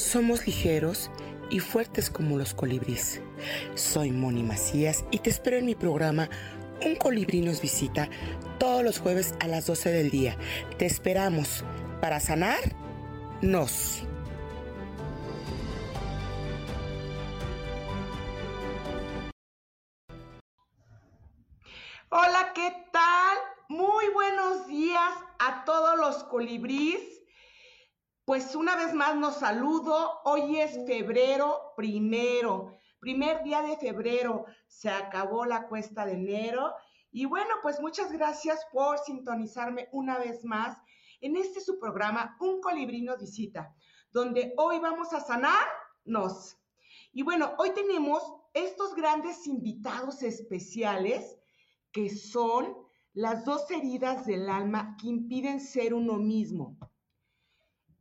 Somos ligeros y fuertes como los colibríes. Soy Moni Macías y te espero en mi programa Un colibrí nos visita todos los jueves a las 12 del día. Te esperamos para sanar nos. Hola, ¿qué tal? Muy buenos días a todos los colibríes pues una vez más nos saludo. Hoy es febrero primero, primer día de febrero. Se acabó la cuesta de enero. Y bueno, pues muchas gracias por sintonizarme una vez más en este su programa, Un colibrí nos visita, donde hoy vamos a sanarnos. Y bueno, hoy tenemos estos grandes invitados especiales que son las dos heridas del alma que impiden ser uno mismo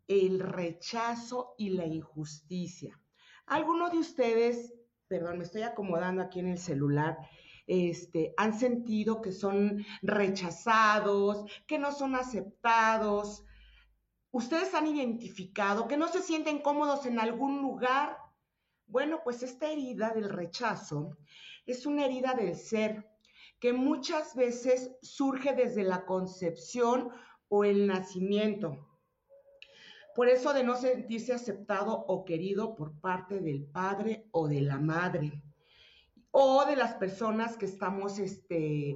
el rechazo y la injusticia. ¿Alguno de ustedes, perdón, me estoy acomodando aquí en el celular, este, han sentido que son rechazados, que no son aceptados? ¿Ustedes han identificado que no se sienten cómodos en algún lugar? Bueno, pues esta herida del rechazo es una herida del ser que muchas veces surge desde la concepción o el nacimiento. Por eso de no sentirse aceptado o querido por parte del padre o de la madre. O de las personas que estamos, este,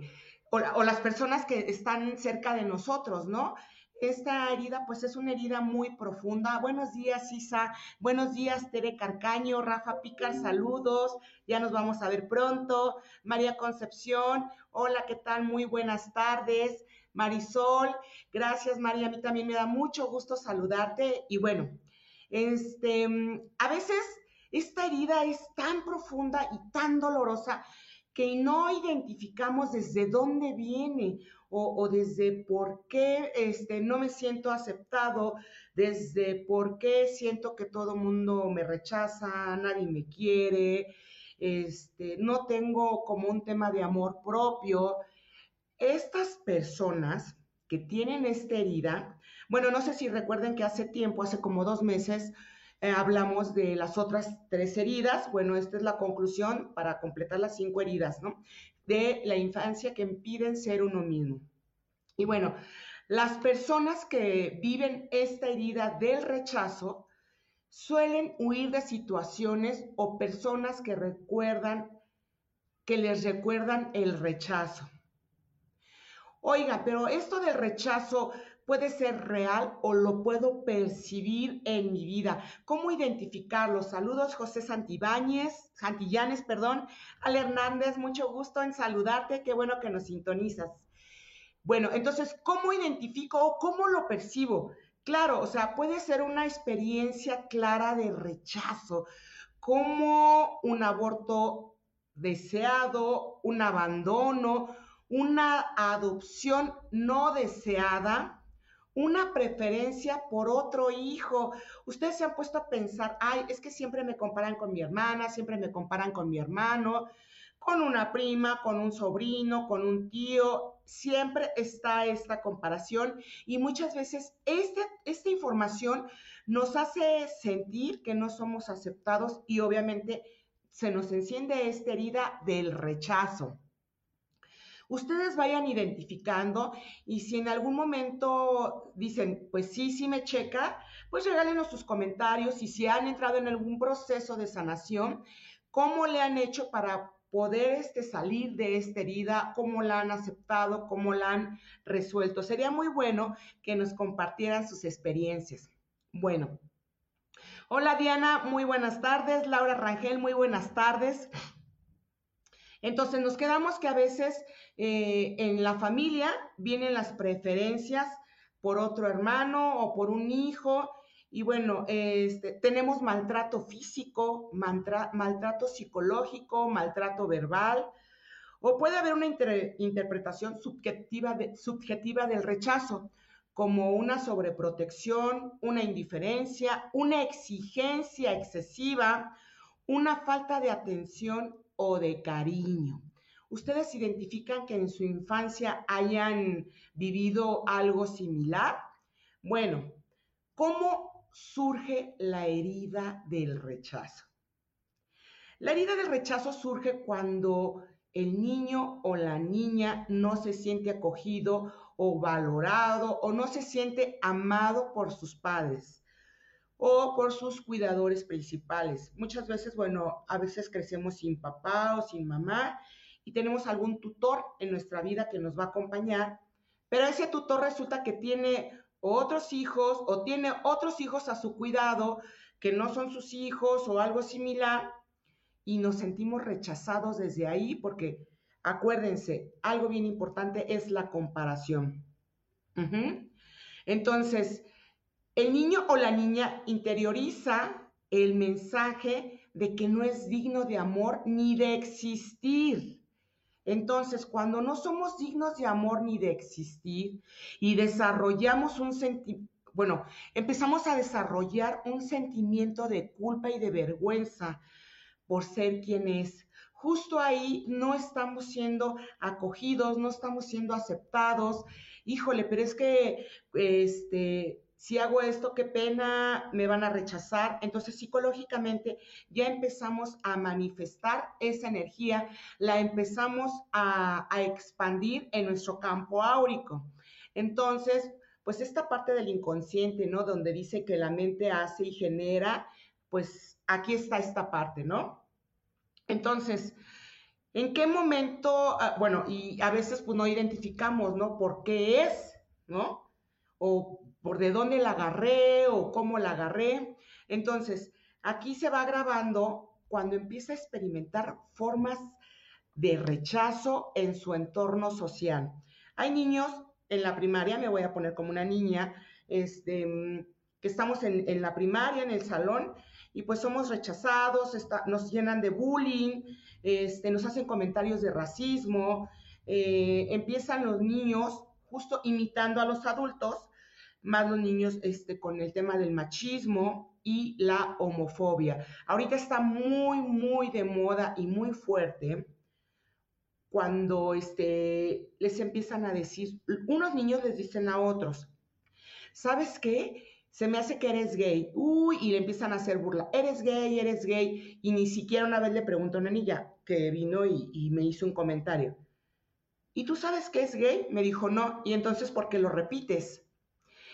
o, las personas que están cerca de nosotros, ¿no? Esta herida, pues es una herida muy profunda. Buenos días, Isa. Buenos días, Tere Carcaño, Rafa Picar, saludos. Ya nos vamos a ver pronto. María Concepción, hola, ¿qué tal? Muy buenas tardes. Marisol, gracias María, a mí también me da mucho gusto saludarte. Y bueno, este, a veces esta herida es tan profunda y tan dolorosa que no identificamos desde dónde viene o, desde por qué este, no me siento aceptado, desde por qué siento que todo mundo me rechaza, nadie me quiere, este, no tengo como un tema de amor propio, estas personas que tienen esta herida, bueno, no sé si recuerden que hace tiempo, hace como dos meses, eh, hablamos de las otras tres heridas. Bueno, esta es la conclusión para completar las cinco heridas, ¿no? De la infancia que impiden ser uno mismo. Y bueno, las personas que viven esta herida del rechazo suelen huir de situaciones o personas que recuerdan, que les recuerdan el rechazo. Oiga, pero esto del rechazo puede ser real o lo puedo percibir en mi vida. ¿Cómo identificarlo? Saludos, José Santibáñez, Santillanes, perdón. Al Hernández, mucho gusto en saludarte. Qué bueno que nos sintonizas. Bueno, entonces, ¿cómo identifico o cómo lo percibo? Claro, o sea, puede ser una experiencia clara de rechazo, como un aborto deseado, un abandono, una adopción no deseada, una preferencia por otro hijo. Ustedes se han puesto a pensar, ay, es que siempre me comparan con mi hermana, siempre me comparan con mi hermano, con una prima, con un sobrino, con un tío. Siempre está esta comparación y muchas veces este, esta información nos hace sentir que no somos aceptados y obviamente se nos enciende esta herida del rechazo ustedes vayan identificando y si en algún momento dicen, pues sí, sí me checa, pues regálenos sus comentarios y si han entrado en algún proceso de sanación, cómo le han hecho para poder este, salir de esta herida, cómo la han aceptado, cómo la han resuelto. Sería muy bueno que nos compartieran sus experiencias. Bueno. Hola Diana, muy buenas tardes. Laura Rangel, muy buenas tardes. Entonces nos quedamos que a veces eh, en la familia vienen las preferencias por otro hermano o por un hijo Y bueno, este, tenemos maltrato físico, maltrato psicológico, maltrato verbal, o puede haber una interpretación subjetiva, subjetiva del rechazo, como una sobreprotección, una indiferencia, una exigencia excesiva, una falta de atención o de cariño. ¿Ustedes identifican que en su infancia hayan vivido algo similar? Bueno, ¿cómo surge la herida del rechazo? La herida del rechazo surge cuando el niño o la niña no se siente acogido o valorado o no se siente amado por sus padres o por sus cuidadores principales. Muchas veces, bueno, a veces crecemos sin papá o sin mamá y tenemos algún tutor en nuestra vida que nos va a acompañar, pero ese tutor resulta que tiene otros hijos o tiene otros hijos a su cuidado que no son sus hijos o algo similar y nos sentimos rechazados desde ahí porque acuérdense, algo bien importante es la comparación. Entonces, el niño o la niña interioriza el mensaje de que no es digno de amor ni de existir. Entonces, cuando no somos dignos de amor ni de existir y desarrollamos un sentimiento, bueno, empezamos a desarrollar un sentimiento de culpa y de vergüenza por ser quien es. Justo ahí no estamos siendo acogidos, no estamos siendo aceptados. Híjole, pero es que este si hago esto, qué pena, me van a rechazar. Entonces, psicológicamente ya empezamos a manifestar esa energía, la empezamos a, a, expandir en nuestro campo áurico. Entonces, pues esta parte del inconsciente, ¿no? Donde dice que la mente hace y genera, pues aquí está esta parte, ¿no? Entonces, ¿en qué momento, ah, bueno, y a veces pues no identificamos, ¿no? ¿Por qué es, ¿no? Por de dónde la agarré o cómo la agarré. Entonces, aquí se va grabando cuando empieza a experimentar formas de rechazo en su entorno social. Hay niños en la primaria, me voy a poner como una niña, este, que estamos en, en la primaria, en el salón, y pues somos rechazados, nos llenan de bullying, este, nos hacen comentarios de racismo, eh, empiezan los niños justo imitando a los adultos, más los niños este, con el tema del machismo y la homofobia. Ahorita está muy, muy de moda y muy fuerte cuando este, les empiezan a decir, unos niños les dicen a otros, ¿sabes qué? se me hace que eres gay, uy, y le empiezan a hacer burla, eres gay, eres gay, y ni siquiera una vez le preguntó a una niña que vino y, me hizo un comentario. ¿Y tú sabes que es gay? Me dijo, no, y entonces, ¿por qué lo repites?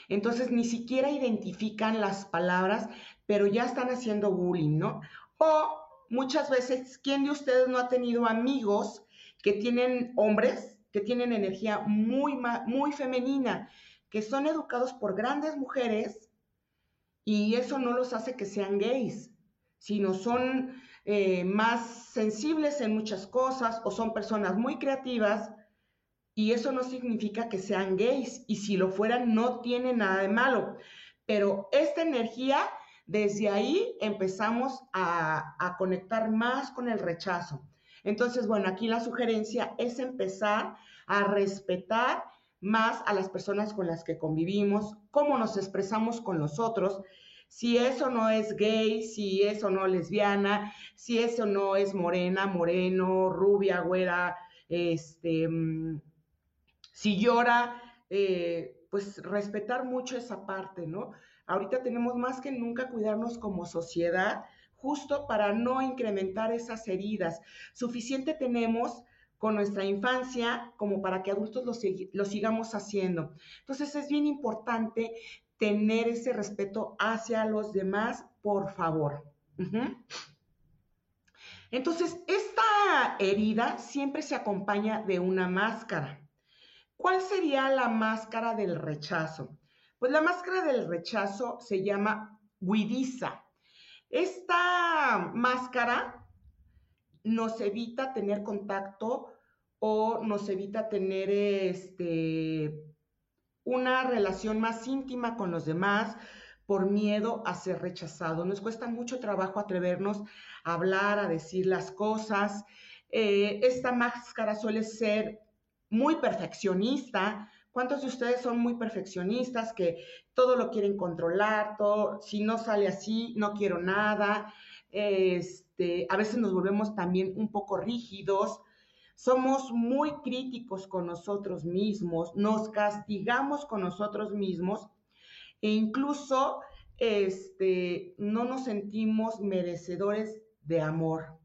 Entonces, ni siquiera identifican las palabras, pero ya están haciendo bullying, ¿no? O muchas veces, ¿quién de ustedes no ha tenido amigos que tienen hombres, que tienen energía muy, muy femenina, que son educados por grandes mujeres y eso no los hace que sean gays, sino son eh, más sensibles en muchas cosas o son personas muy creativas y eso no significa que sean gays y si lo fueran no tiene nada de malo. Pero esta energía, desde ahí empezamos a, conectar más con el rechazo. Entonces, bueno, aquí la sugerencia es empezar a respetar más a las personas con las que convivimos, cómo nos expresamos con los otros, si eso no es gay, si eso no es lesbiana, si eso no es morena, moreno, rubia, güera, este, mm, si llora, eh, pues respetar mucho esa parte, ¿no? Ahorita tenemos más que nunca cuidarnos como sociedad, justo para no incrementar esas heridas. Suficiente tenemos con nuestra infancia como para que adultos lo, lo, sigamos haciendo. Entonces es bien importante tener ese respeto hacia los demás, por favor. Entonces, esta herida siempre se acompaña de una máscara. ¿Cuál sería la máscara del rechazo? Pues la máscara del rechazo se llama Widiza. Esta máscara nos evita tener contacto o nos evita tener este una relación más íntima con los demás, por miedo a ser rechazado. Nos cuesta mucho trabajo atrevernos a hablar, a decir las cosas. Eh, esta máscara suele ser muy perfeccionista. ¿Cuántos de ustedes son muy perfeccionistas que todo lo quieren controlar? Todo, si no sale así, no quiero nada. Este, a veces nos volvemos también un poco rígidos. Somos muy críticos con nosotros mismos, nos castigamos con nosotros mismos e incluso este, no nos sentimos merecedores de amor.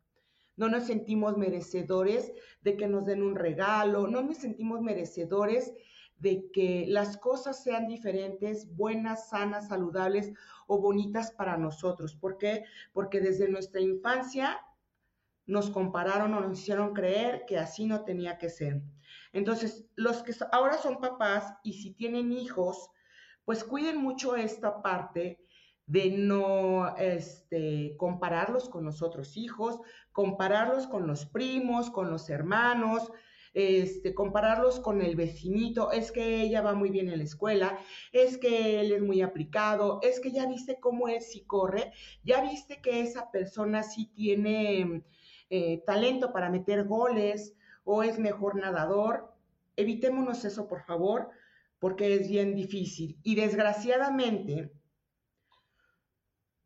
No nos sentimos merecedores de que nos den un regalo, no nos sentimos merecedores de que las cosas sean diferentes, buenas, sanas, saludables o bonitas para nosotros. ¿Por qué? Porque desde nuestra infancia nos compararon o nos hicieron creer que así no tenía que ser. Entonces, los que ahora son papás y si tienen hijos, pues cuiden mucho esta parte de no este, compararlos con los otros hijos, compararlos con los primos, con los hermanos, este, compararlos con el vecinito, es que ella va muy bien en la escuela, es que él es muy aplicado, es que ya viste cómo es si corre, ya viste que esa persona sí tiene eh, talento para meter goles o es mejor nadador. Evitémonos eso, por favor, porque es bien difícil. Y desgraciadamente,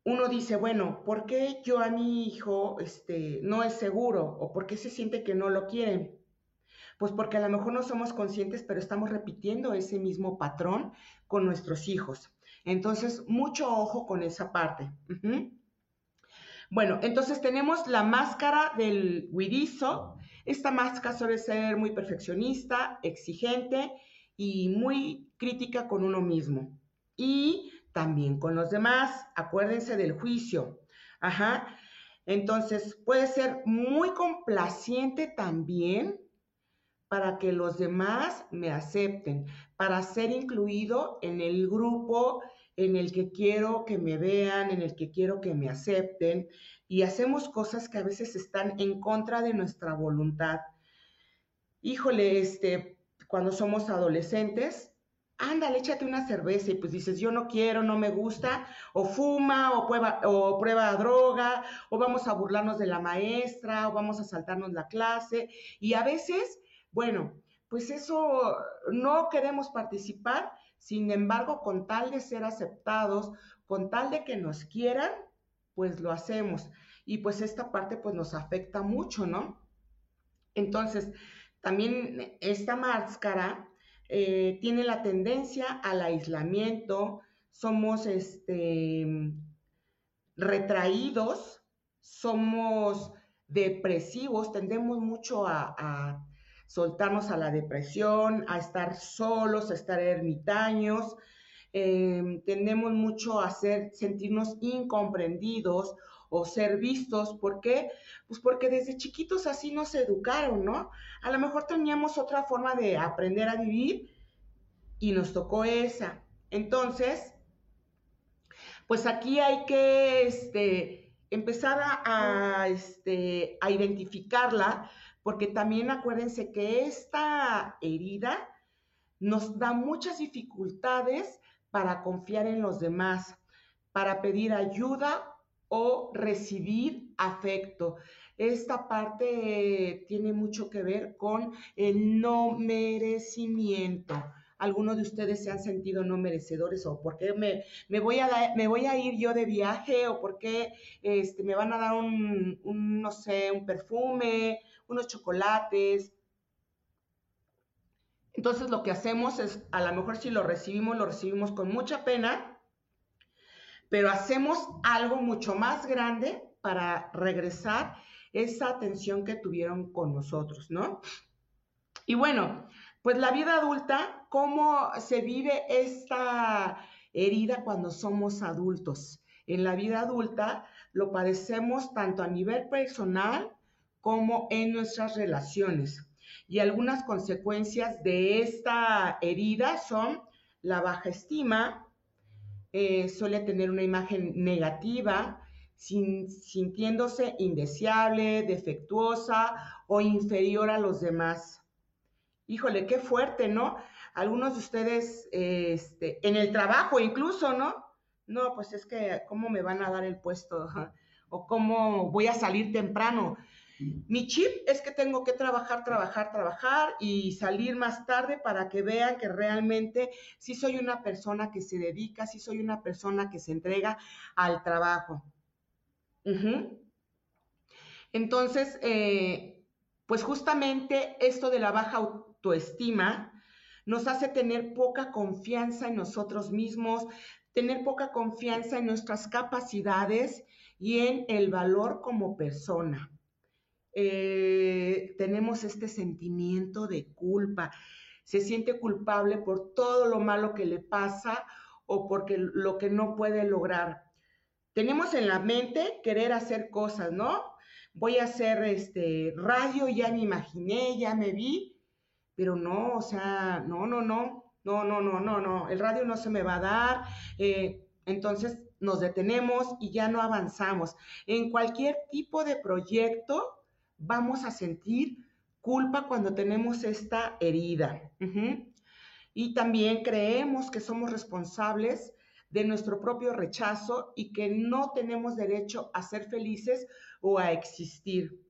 uno dice, bueno, ¿por qué yo a mi hijo este, no es seguro? ¿O por qué se siente que no lo quieren? Pues porque a lo mejor no somos conscientes, pero estamos repitiendo ese mismo patrón con nuestros hijos. Entonces, mucho ojo con esa parte. Bueno, entonces tenemos la máscara del huidizo. Esta máscara suele ser muy perfeccionista, exigente y muy crítica con uno mismo. Y también con los demás. Acuérdense del juicio. Ajá. Entonces, puede ser muy complaciente también para que los demás me acepten, para ser incluido en el grupo en el que quiero que me vean, en el que quiero que me acepten, y hacemos cosas que a veces están en contra de nuestra voluntad. Híjole, este, cuando somos adolescentes, ándale, échate una cerveza y pues dices, yo no quiero, no me gusta, o fuma, o prueba, o prueba droga, o vamos a burlarnos de la maestra, o vamos a saltarnos la clase, y a veces, bueno, pues eso no queremos participar sin embargo, con tal de ser aceptados, con tal de que nos quieran, pues lo hacemos. Y pues esta parte pues nos afecta mucho, ¿no? Entonces, también esta máscara eh, tiene la tendencia al aislamiento, somos este, retraídos, somos depresivos, tendemos mucho a soltarnos a la depresión, a estar solos, a estar ermitaños. Em, tendemos mucho a sentirnos incomprendidos o ser vistos. ¿Por qué? Pues porque desde chiquitos así nos educaron, ¿no? A lo mejor teníamos otra forma de aprender a vivir y nos tocó esa. Entonces, pues aquí hay que este, empezar a, este, a identificarla porque también acuérdense que esta herida nos da muchas dificultades para confiar en los demás, para pedir ayuda o recibir afecto. Esta parte tiene mucho que ver con el no merecimiento. Algunos de ustedes se han sentido no merecedores o por qué me, me, voy, a, me voy a ir yo de viaje o por qué este, me van a dar un, un, no sé, un perfume unos chocolates. Entonces lo que hacemos es, a lo mejor si lo recibimos, lo recibimos con mucha pena, pero hacemos algo mucho más grande para regresar esa atención que tuvieron con nosotros, ¿no? Y bueno, pues la vida adulta, ¿cómo se vive esta herida cuando somos adultos? En la vida adulta lo padecemos tanto a nivel personal como en nuestras relaciones. Y algunas consecuencias de esta herida son la baja estima, eh, suele tener una imagen negativa, sintiéndose indeseable, defectuosa o inferior a los demás. Híjole, qué fuerte, ¿no? Algunos de ustedes, este, en el trabajo incluso, ¿no? no, pues es que, ¿cómo me van a dar el puesto? o cómo voy a salir temprano. Mi chip es que tengo que trabajar, trabajar, trabajar y salir más tarde para que vean que realmente sí soy una persona que se dedica, sí soy una persona que se entrega al trabajo. Entonces, eh, pues justamente esto de la baja autoestima nos hace tener poca confianza en nosotros mismos, tener poca confianza en nuestras capacidades y en el valor como persona. Eh, tenemos este sentimiento de culpa. Se siente culpable por todo lo malo que le pasa o porque lo que no puede lograr. Tenemos en la mente querer hacer cosas, ¿no? Voy a hacer este radio, ya me imaginé, ya me vi, pero no, o sea, no, no, no, no, no, no, no, no, el radio no se me va a dar. Eh, entonces nos detenemos y ya no avanzamos. En cualquier tipo de proyecto vamos a sentir culpa cuando tenemos esta herida. Y también creemos que somos responsables de nuestro propio rechazo y que no tenemos derecho a ser felices o a existir.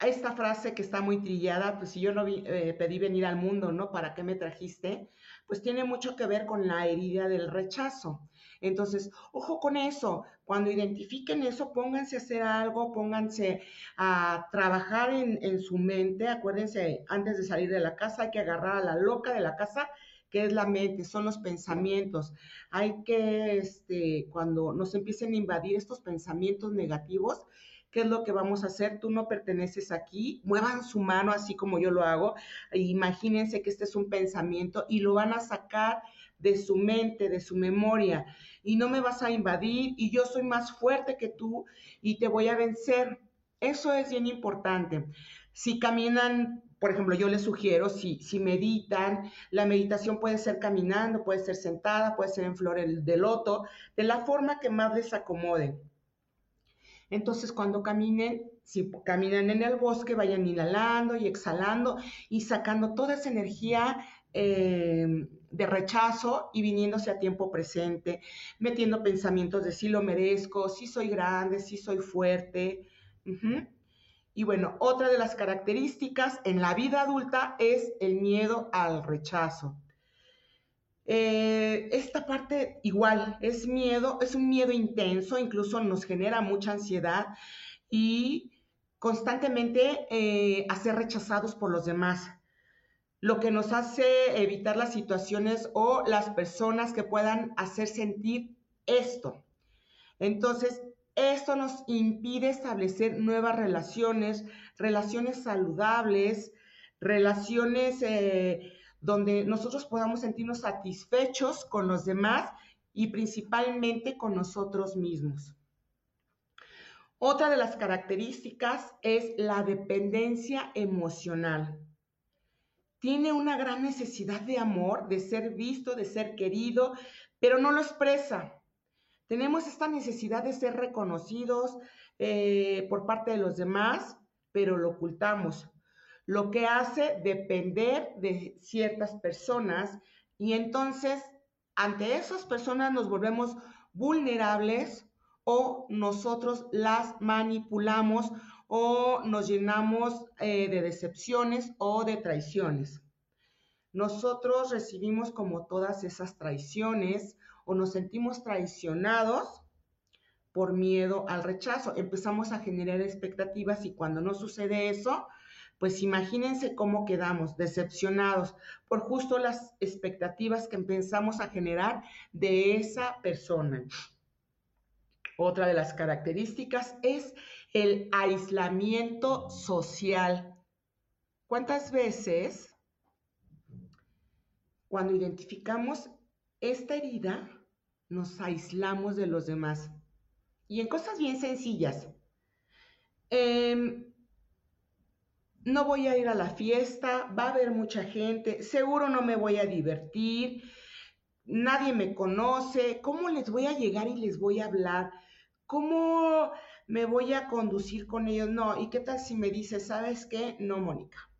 esta frase que está muy trillada, pues si yo no eh, pedí venir al mundo, ¿no? ¿Para qué me trajiste? Pues tiene mucho que ver con la herida del rechazo. Entonces, ojo con eso. Cuando identifiquen eso, pónganse a hacer algo, pónganse a trabajar en, su mente. Acuérdense, antes de salir de la casa hay que agarrar a la loca de la casa que es la mente, son los pensamientos. Hay que, este, cuando nos empiecen a invadir estos pensamientos negativos, ¿qué es lo que vamos a hacer? Tú no perteneces aquí, muevan su mano así como yo lo hago, imagínense que este es un pensamiento y lo van a sacar de su mente, de su memoria y no me vas a invadir y yo soy más fuerte que tú y te voy a vencer. Eso es bien importante. Si caminan, por ejemplo, yo les sugiero, si, si meditan, la meditación puede ser caminando, puede ser sentada, puede ser en flores de loto, de la forma que más les acomode. Entonces, cuando caminen, si caminan en el bosque, vayan inhalando y exhalando y sacando toda esa energía eh, de rechazo y viniéndose a tiempo presente, metiendo pensamientos de si lo merezco, si soy grande, si soy fuerte. Y bueno, otra de las características en la vida adulta es el miedo al rechazo. Eh, esta parte igual es miedo, es un miedo intenso, incluso nos genera mucha ansiedad y constantemente eh, a ser rechazados por los demás lo que nos hace evitar las situaciones o las personas que puedan hacer sentir esto. Entonces, esto nos impide establecer nuevas relaciones, relaciones saludables, relaciones eh, donde nosotros podamos sentirnos satisfechos con los demás y principalmente con nosotros mismos. Otra de las características es la dependencia emocional tiene una gran necesidad de amor, de ser visto, de ser querido, pero no lo expresa. Tenemos esta necesidad de ser reconocidos eh, por parte de los demás, pero lo ocultamos, lo que hace depender de ciertas personas y entonces ante esas personas nos volvemos vulnerables o nosotros las manipulamos o nos llenamos eh, de decepciones o de traiciones. Nosotros recibimos como todas esas traiciones o nos sentimos traicionados por miedo al rechazo. Empezamos a generar expectativas y cuando no sucede eso, pues imagínense cómo quedamos decepcionados por justo las expectativas que empezamos a generar de esa persona. Otra de las características es el aislamiento social. ¿Cuántas veces cuando identificamos esta herida nos aislamos de los demás? Y en cosas bien sencillas. Em, no voy a ir a la fiesta, va a haber mucha gente, seguro no me voy a divertir, nadie me conoce, ¿cómo les voy a llegar y les voy a hablar? ¿Cómo me voy a conducir con ellos? No, ¿y qué tal si me dice, sabes qué? No, Mónica.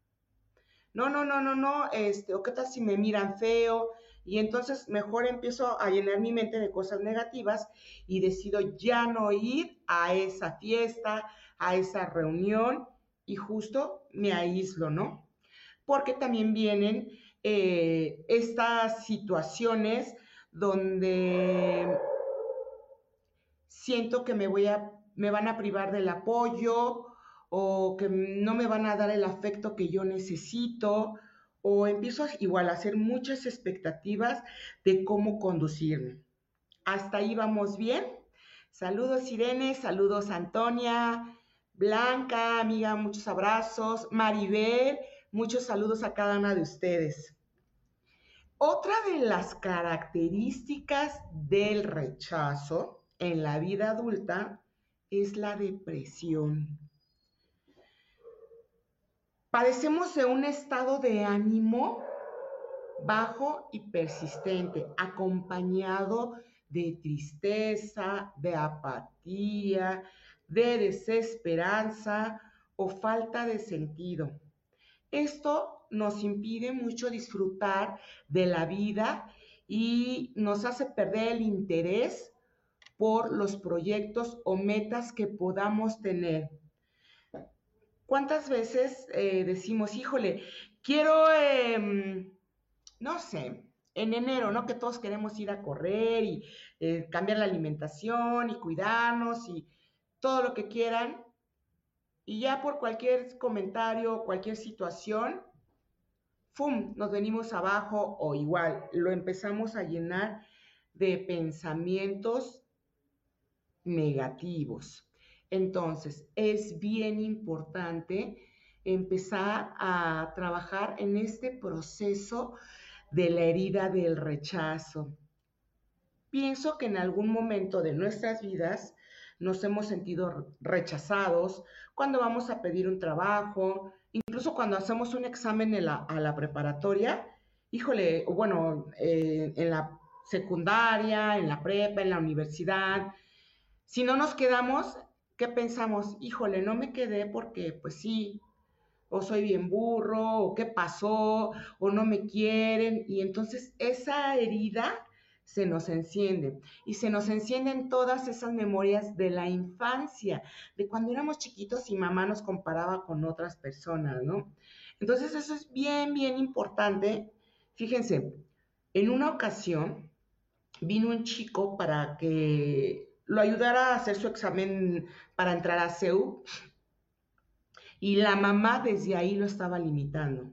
No, no, no, no, no, este, o qué tal si me miran feo, y entonces mejor empiezo a llenar mi mente de cosas negativas y decido ya no ir a esa fiesta, a esa reunión y justo me aíslo, ¿no? Porque también vienen eh, estas situaciones donde siento que me voy a, me van a privar del apoyo o que no me van a dar el afecto que yo necesito o empiezo igual a hacer muchas expectativas de cómo conducirme. Hasta ahí vamos bien. Saludos Irene, saludos Antonia, Blanca, amiga, muchos abrazos. Maribel, muchos saludos a cada una de ustedes. Otra de las características del rechazo en la vida adulta es la depresión. Padecemos de un estado de ánimo bajo y persistente, acompañado de tristeza, de apatía, de desesperanza o falta de sentido. Esto nos impide mucho disfrutar de la vida y nos hace perder el interés por los proyectos o metas que podamos tener. ¿Cuántas veces eh, decimos, híjole, quiero, em, no sé, en enero, ¿no? Que todos queremos ir a correr y eh, cambiar la alimentación y cuidarnos y todo lo que quieran. Y ya por cualquier comentario, cualquier situación, ¡fum! Nos venimos abajo o igual, lo empezamos a llenar de pensamientos negativos. Entonces, es bien importante empezar a trabajar en este proceso de la herida del rechazo. Pienso que en algún momento de nuestras vidas nos hemos sentido rechazados cuando vamos a pedir un trabajo, incluso cuando hacemos un examen a la preparatoria, híjole, bueno, eh, en la secundaria, en la prepa, en la universidad, si no nos quedamos, ¿qué pensamos? Híjole, no me quedé porque pues sí, o soy bien burro, o qué pasó, o no me quieren. Y entonces esa herida se nos enciende. Y se nos encienden todas esas memorias de la infancia, de cuando éramos chiquitos y mamá nos comparaba con otras personas, ¿no? Entonces eso es bien, bien importante. Fíjense, en una ocasión vino un chico para que lo ayudara a hacer su examen para entrar a CEU y la mamá desde ahí lo estaba limitando.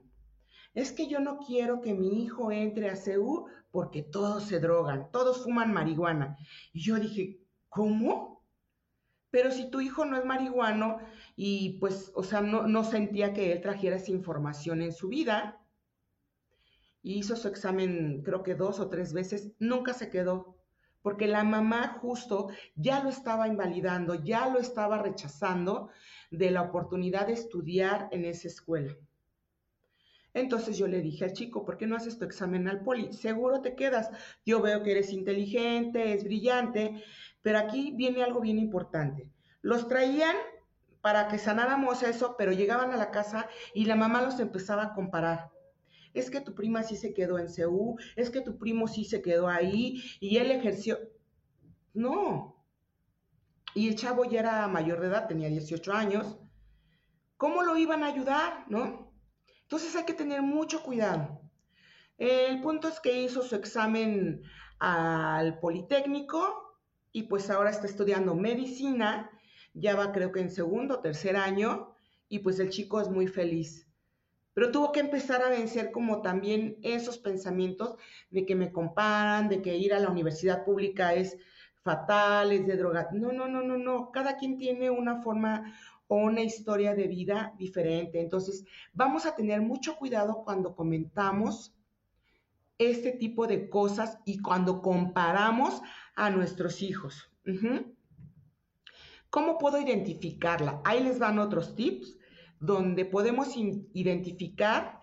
Es que yo no quiero que mi hijo entre a CEU porque todos se drogan, todos fuman marihuana. Y yo dije, ¿cómo? Pero si tu hijo no es marihuano y pues, o sea, no, no sentía que él trajera esa información en su vida, y hizo su examen creo que dos o tres veces, nunca se quedó porque la mamá justo ya lo estaba invalidando, ya lo estaba rechazando de la oportunidad de estudiar en esa escuela. Entonces yo le dije al chico, ¿por qué no haces tu examen al poli? Seguro te quedas. Yo veo que eres inteligente, es brillante, pero aquí viene algo bien importante. Los traían para que sanáramos eso, pero llegaban a la casa y la mamá los empezaba a comparar es que tu prima sí se quedó en CEU, es que tu primo sí se quedó ahí y él ejerció. No. Y el chavo ya era mayor de edad, tenía 18 años. ¿Cómo lo iban a ayudar, no? Entonces hay que tener mucho cuidado. El punto es que hizo su examen al Politécnico y pues ahora está estudiando medicina, ya va creo que en segundo o tercer año y pues el chico es muy feliz pero tuvo que empezar a vencer como también esos pensamientos de que me comparan, de que ir a la universidad pública es fatal, es de droga. No, no, no, no, no. Cada quien tiene una forma o una historia de vida diferente. Entonces, vamos a tener mucho cuidado cuando comentamos este tipo de cosas y cuando comparamos a nuestros hijos. ¿Cómo puedo identificarla? Ahí les van otros tips donde podemos identificar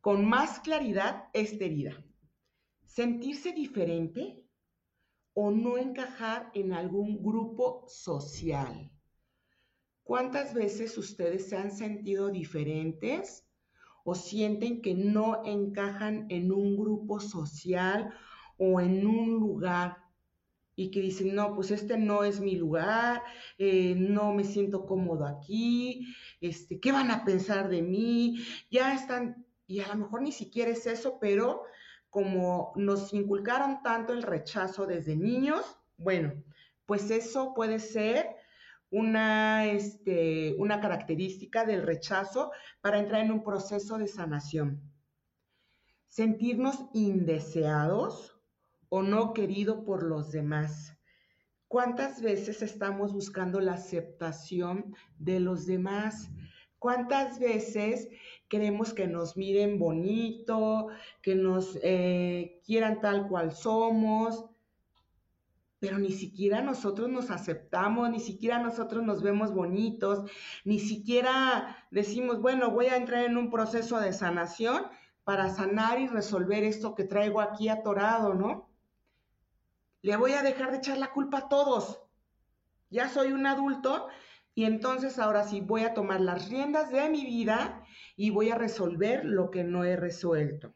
con más claridad esta herida. Sentirse diferente o no encajar en algún grupo social. ¿Cuántas veces ustedes se han sentido diferentes o sienten que no encajan en un grupo social o en un lugar y que dicen, no, pues este no es mi lugar, eh, no me siento cómodo aquí, este, ¿qué van a pensar de mí? Ya están, y a lo mejor ni siquiera es eso, pero como nos inculcaron tanto el rechazo desde niños, bueno, pues eso puede ser una, este, una característica del rechazo para entrar en un proceso de sanación. Sentirnos indeseados o no querido por los demás. ¿Cuántas veces estamos buscando la aceptación de los demás? ¿Cuántas veces queremos que nos miren bonito, que nos eh, quieran tal cual somos? pero ni siquiera nosotros nos aceptamos, ni siquiera nosotros nos vemos bonitos, ni siquiera decimos, bueno, voy a entrar en un proceso de sanación para sanar y resolver esto que traigo aquí atorado, ¿no? Le voy a dejar de echar la culpa a todos. Ya soy un adulto y entonces ahora sí voy a tomar las riendas de mi vida y voy a resolver lo que no he resuelto.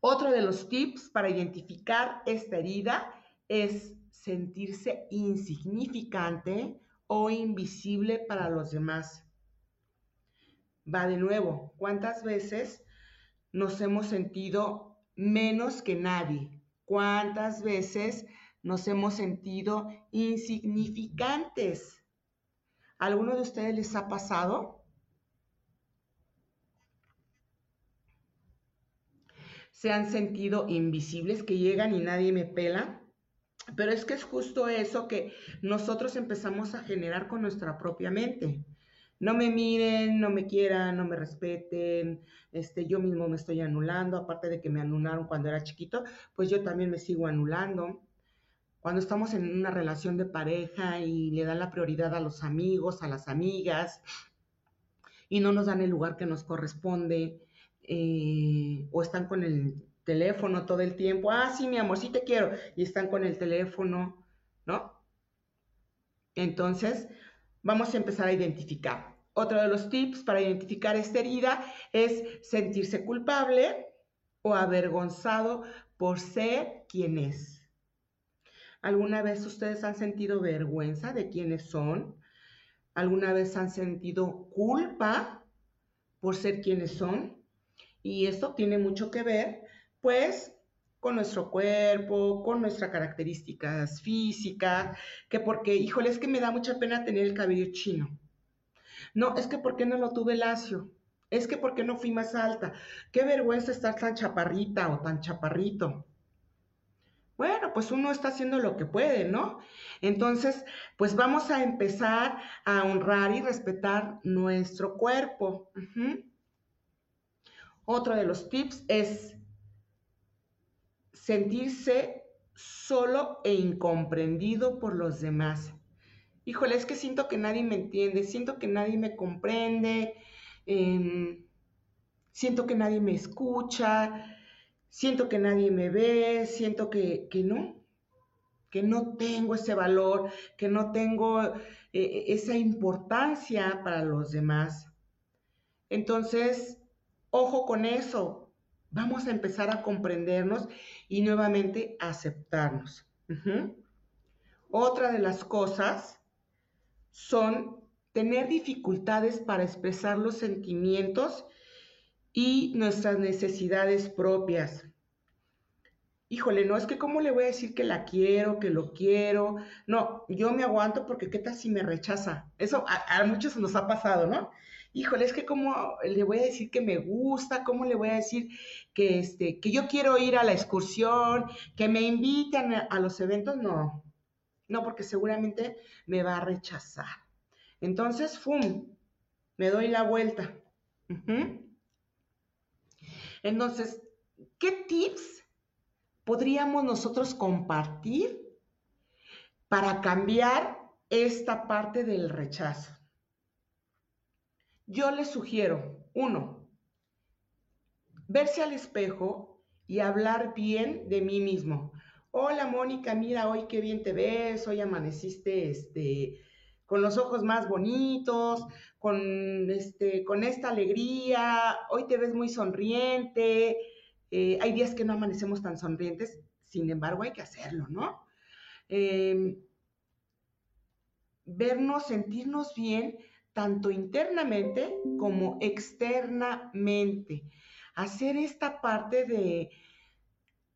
Otro de los tips para identificar esta herida es sentirse insignificante o invisible para los demás. Va de nuevo, ¿cuántas veces nos hemos sentido menos que nadie? ¿Cuántas veces nos hemos sentido insignificantes? ¿Alguno de ustedes les ha pasado? se han sentido invisibles, que llegan y nadie me pela. Pero es que es justo eso que nosotros empezamos a generar con nuestra propia mente. No me miren, no me quieran, no me respeten, este, yo mismo me estoy anulando, aparte de que me anularon cuando era chiquito, pues yo también me sigo anulando. Cuando estamos en una relación de pareja y le dan la prioridad a los amigos, a las amigas, y no nos dan el lugar que nos corresponde, eh, o están con el teléfono todo el tiempo, ah, sí, mi amor, sí te quiero, y están con el teléfono, ¿no? Entonces, vamos a empezar a identificar. Otro de los tips para identificar esta herida es sentirse culpable o avergonzado por ser quien es. ¿Alguna vez ustedes han sentido vergüenza de quiénes son? ¿Alguna vez han sentido culpa por ser quienes son? Y esto tiene mucho que ver, pues, con nuestro cuerpo, con nuestras características físicas, que porque, híjole, es que me da mucha pena tener el cabello chino. No, es que porque no lo tuve lacio. Es que porque no fui más alta. Qué vergüenza estar tan chaparrita o tan chaparrito. Bueno, pues uno está haciendo lo que puede, ¿no? Entonces, pues vamos a empezar a honrar y respetar nuestro cuerpo. Otro de los tips es sentirse solo e incomprendido por los demás. Híjole, es que siento que nadie me entiende, siento que nadie me comprende, em, siento que nadie me escucha, siento que nadie me ve, siento que, no, que no tengo ese valor, que no tengo eh, esa importancia para los demás. Entonces, Ojo con eso. Vamos a empezar a comprendernos y nuevamente aceptarnos. Otra de las cosas son tener dificultades para expresar los sentimientos y nuestras necesidades propias. Híjole, no es que cómo le voy a decir que la quiero, que lo quiero. No, yo me aguanto porque qué tal si me rechaza. Eso a muchos nos ha pasado, ¿no? Híjole, es que cómo le voy a decir que me gusta, cómo le voy a decir que, este, que yo quiero ir a la excursión, que me inviten a, los eventos, no, no, porque seguramente me va a rechazar. Entonces, ¡fum! Me doy la vuelta. Entonces, ¿qué tips podríamos nosotros compartir para cambiar esta parte del rechazo? Yo les sugiero, uno, verse al espejo y hablar bien de mí mismo. Hola Mónica, mira hoy qué bien te ves, hoy amaneciste este con los ojos más bonitos, con, este, con esta alegría, hoy te ves muy sonriente, eh, hay días que no amanecemos tan sonrientes, sin embargo hay que hacerlo, ¿no? Em, vernos, sentirnos bien, tanto internamente como externamente. Hacer esta parte de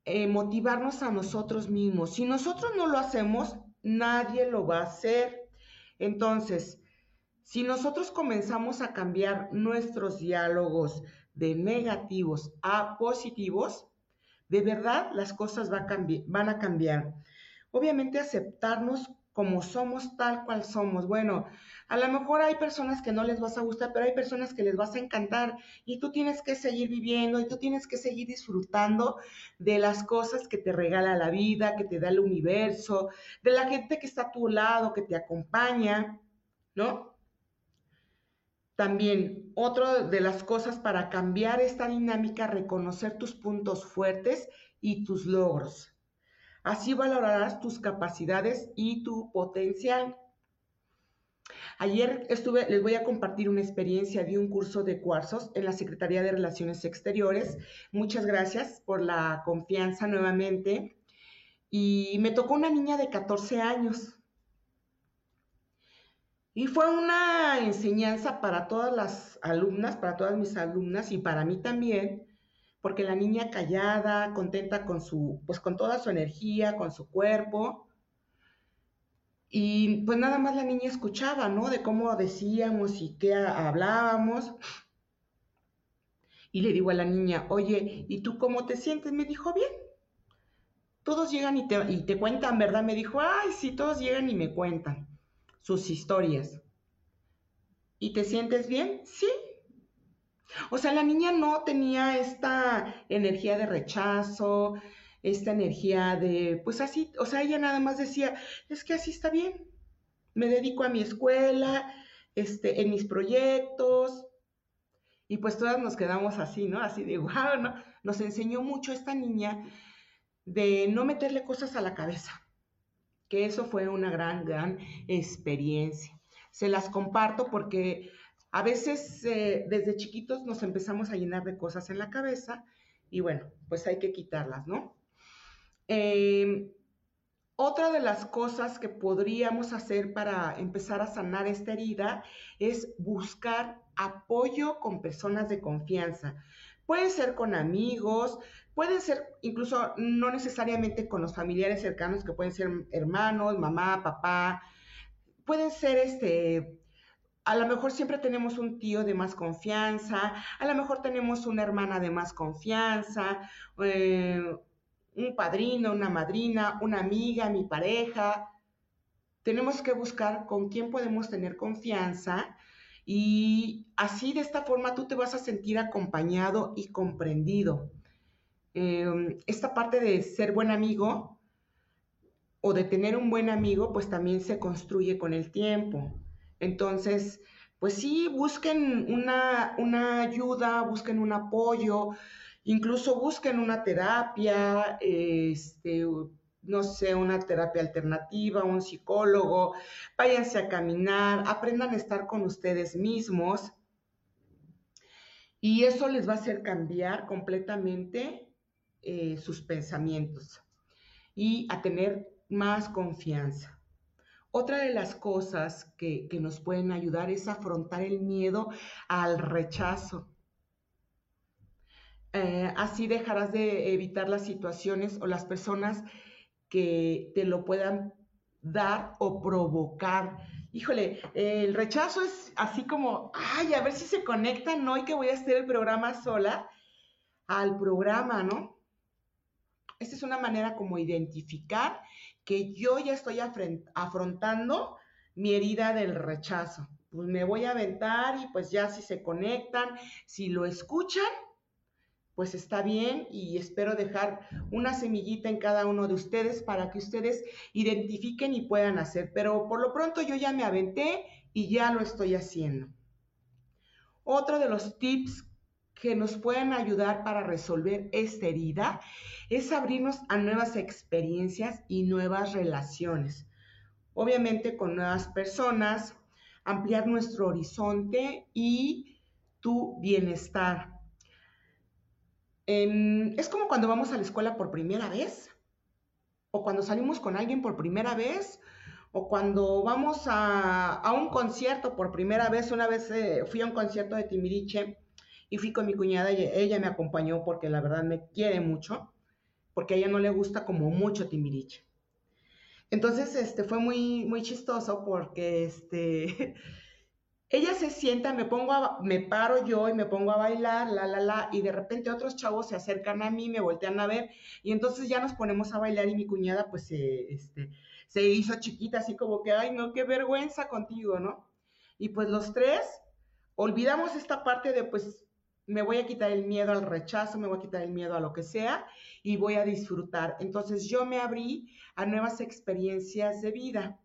eh, motivarnos a nosotros mismos. Si nosotros no lo hacemos, nadie lo va a hacer. Entonces, si nosotros comenzamos a cambiar nuestros diálogos de negativos a positivos, de verdad las cosas van a cambiar. Obviamente aceptarnos como somos tal cual somos. Bueno, a lo mejor hay personas que no les vas a gustar, pero hay personas que les vas a encantar y tú tienes que seguir viviendo y tú tienes que seguir disfrutando de las cosas que te regala la vida, que te da el universo, de la gente que está a tu lado, que te acompaña, ¿no? También, otra de las cosas para cambiar esta dinámica, reconocer tus puntos fuertes y tus logros. Así valorarás tus capacidades y tu potencial. Ayer estuve, les voy a compartir una experiencia de un curso de cuarzos en la Secretaría de Relaciones Exteriores. Muchas gracias por la confianza nuevamente. Y me tocó una niña de 14 años. Y fue una enseñanza para todas las alumnas, para todas mis alumnas y para mí también, porque la niña callada, contenta con su, pues con toda su energía, con su cuerpo. Y pues nada más la niña escuchaba, ¿no? De cómo decíamos y qué hablábamos. Y le digo a la niña, oye, ¿y tú cómo te sientes? Me dijo, bien. Todos llegan y te, cuentan, ¿verdad? Me dijo, ay, sí, todos llegan y me cuentan sus historias. ¿Y te sientes bien? Sí, o sea, la niña no tenía esta energía de rechazo, esta energía de, pues así, o sea, ella nada más decía, es que así está bien, me dedico a mi escuela, este, en mis proyectos, y pues todas nos quedamos así, ¿no? Así de, wow, ¿no? Nos enseñó mucho esta niña de no meterle cosas a la cabeza, que eso fue una gran, gran experiencia. Se las comparto porque a veces eh, desde chiquitos nos empezamos a llenar de cosas en la cabeza y bueno, pues hay que quitarlas, ¿no? Em, otra de las cosas que podríamos hacer para empezar a sanar esta herida es buscar apoyo con personas de confianza. Puede ser con amigos, puede ser incluso no necesariamente con los familiares cercanos, que pueden ser hermanos, mamá, papá, pueden ser este, a lo mejor siempre tenemos un tío de más confianza, a lo mejor tenemos una hermana de más confianza, eh, un padrino, una madrina, una amiga, mi pareja. Tenemos que buscar con quién podemos tener confianza y así de esta forma tú te vas a sentir acompañado y comprendido. Em, esta parte de ser buen amigo o de tener un buen amigo, pues también se construye con el tiempo. Entonces, pues sí, busquen una, ayuda, busquen un apoyo, incluso busquen una terapia, este, no sé, una terapia alternativa, un psicólogo, váyanse a caminar, aprendan a estar con ustedes mismos. Y eso les va a hacer cambiar completamente eh, sus pensamientos y a tener más confianza. Otra de las cosas que, nos pueden ayudar es afrontar el miedo al rechazo. Eh, así dejarás de evitar las situaciones o las personas que te lo puedan dar o provocar. Híjole, el rechazo es así como, ay, a ver si se conectan hoy que voy a hacer el programa sola al programa, ¿no? Esta es una manera como identificar que yo ya estoy afrontando mi herida del rechazo. Pues me voy a aventar y pues ya si se conectan, si lo escuchan, pues está bien y espero dejar una semillita en cada uno de ustedes para que ustedes identifiquen y puedan hacer. Pero por lo pronto yo ya me aventé y ya lo estoy haciendo. Otro de los tips que nos pueden ayudar para resolver esta herida es abrirnos a nuevas experiencias y nuevas relaciones. obviamente con nuevas personas, ampliar nuestro horizonte y tu bienestar. Es como cuando vamos a la escuela por primera vez, o cuando salimos con alguien por primera vez, o cuando vamos a, un concierto por primera vez. Una vez eh, fui a un concierto de Timiriche y fui con mi cuñada y ella me acompañó porque la verdad me quiere mucho, porque a ella no le gusta como mucho Timiriche. Entonces, este, fue muy, muy chistoso porque, este, ella se sienta, me pongo, me paro yo y me pongo a bailar, la, la, la, y de repente otros chavos se acercan a mí, me voltean a ver, y entonces ya nos ponemos a bailar y mi cuñada, pues, este, se hizo chiquita, así como que, ay, no, qué vergüenza contigo, ¿no? Y pues los tres olvidamos esta parte de, pues, me voy a quitar el miedo al rechazo, me voy a quitar el miedo a lo que sea y voy a disfrutar. Entonces yo me abrí a nuevas experiencias de vida.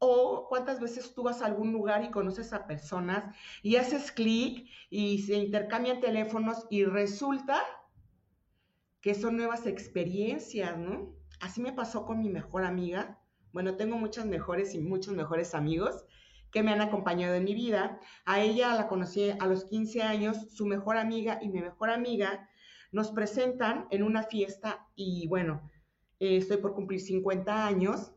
O cuántas veces tú vas a algún lugar y conoces a personas y haces clic y se intercambian teléfonos y resulta que son nuevas experiencias, ¿no? Así me pasó con mi mejor amiga. Bueno, tengo muchas mejores y muchos mejores amigos que me han acompañado en mi vida. A ella la conocí a los 15 años, su mejor amiga y mi mejor amiga nos presentan en una fiesta y bueno, eh, estoy por cumplir 50 años.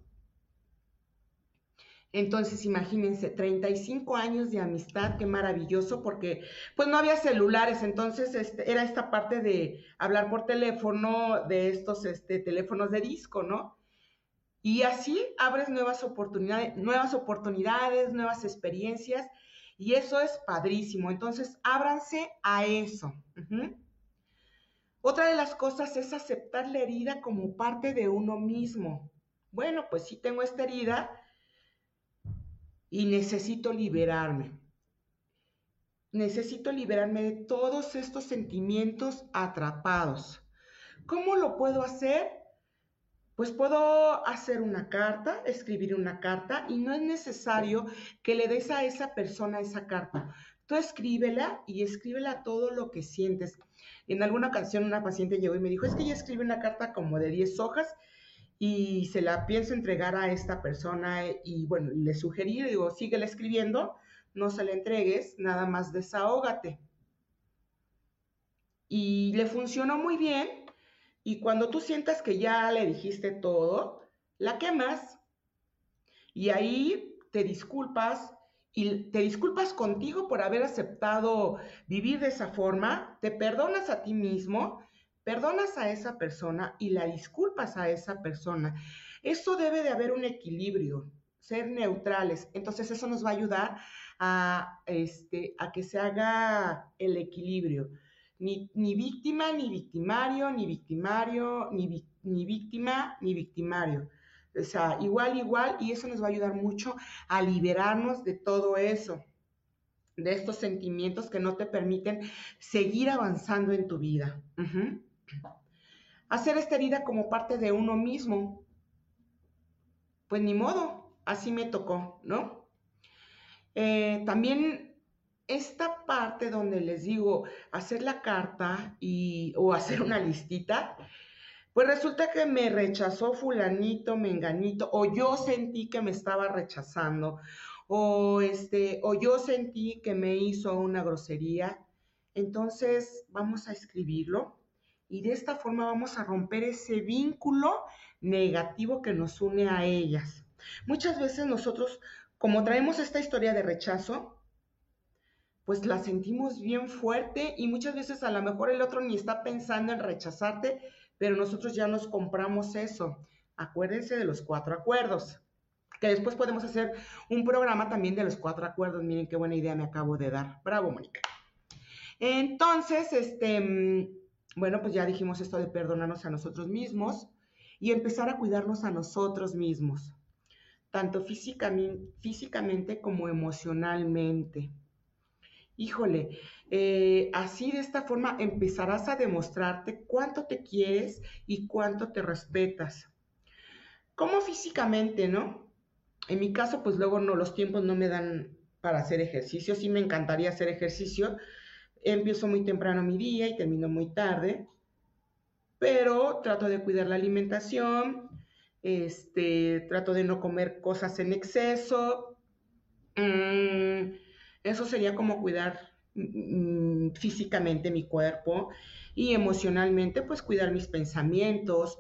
Entonces, imagínense, 35 años de amistad, qué maravilloso, porque pues no había celulares, entonces este, era esta parte de hablar por teléfono, de estos este, teléfonos de disco, ¿no? Y así abres nuevas oportunidades, nuevas oportunidades, nuevas experiencias, y eso es padrísimo. Entonces, ábranse a eso. Otra de las cosas es aceptar la herida como parte de uno mismo. Bueno, pues sí tengo esta herida y necesito liberarme. Necesito liberarme de todos estos sentimientos atrapados. ¿Cómo lo puedo hacer? Pues puedo hacer una carta, escribir una carta y no es necesario que le des a esa persona esa carta. Tú escríbela y escríbela todo lo que sientes. En alguna ocasión una paciente llegó y me dijo, es que ella escribe una carta como de 10 hojas y se la pienso entregar a esta persona y bueno, le sugerí, digo, síguela escribiendo, no se la entregues, nada más desahógate. Y le funcionó muy bien y cuando tú sientas que ya le dijiste todo, la quemas y ahí te disculpas y te disculpas contigo por haber aceptado vivir de esa forma, te perdonas a ti mismo, perdonas a esa persona y la disculpas a esa persona. Eso debe de haber un equilibrio, ser neutrales. Entonces eso nos va a ayudar a, este, a que se haga el equilibrio ni, víctima, ni victimario, ni victimario, ni, víctima, ni victimario. O sea, igual, igual, y eso nos va a ayudar mucho a liberarnos de todo eso, de estos sentimientos que no te permiten seguir avanzando en tu vida. Hacer esta herida como parte de uno mismo, pues ni modo, así me tocó, ¿no? Eh, también esta parte donde les digo hacer la carta y, o hacer una listita, pues resulta que me rechazó fulanito, menganito, o yo sentí que me estaba rechazando, o este, o yo sentí que me hizo una grosería. Entonces, vamos a escribirlo y de esta forma vamos a romper ese vínculo negativo que nos une a ellas. Muchas veces nosotros, como traemos esta historia de rechazo, pues la sentimos bien fuerte y muchas veces a lo mejor el otro ni está pensando en rechazarte, pero nosotros ya nos compramos eso. Acuérdense de los cuatro acuerdos, que después podemos hacer un programa también de los cuatro acuerdos. Miren qué buena idea me acabo de dar. Bravo, Mónica. Entonces, este, mm, bueno, pues ya dijimos esto de perdonarnos a nosotros mismos y empezar a cuidarnos a nosotros mismos, tanto físicamente, como emocionalmente híjole, eh, así de esta forma empezarás a demostrarte cuánto te quieres y cuánto te respetas. Como físicamente, ¿no? En mi caso, pues luego no, los tiempos no me dan para hacer ejercicio. Sí me encantaría hacer ejercicio. Empiezo muy temprano mi día y termino muy tarde. Pero trato de cuidar la alimentación. este, trato de no comer cosas en exceso. Mm, eso sería como cuidar mm, físicamente mi cuerpo y emocionalmente, pues cuidar mis pensamientos,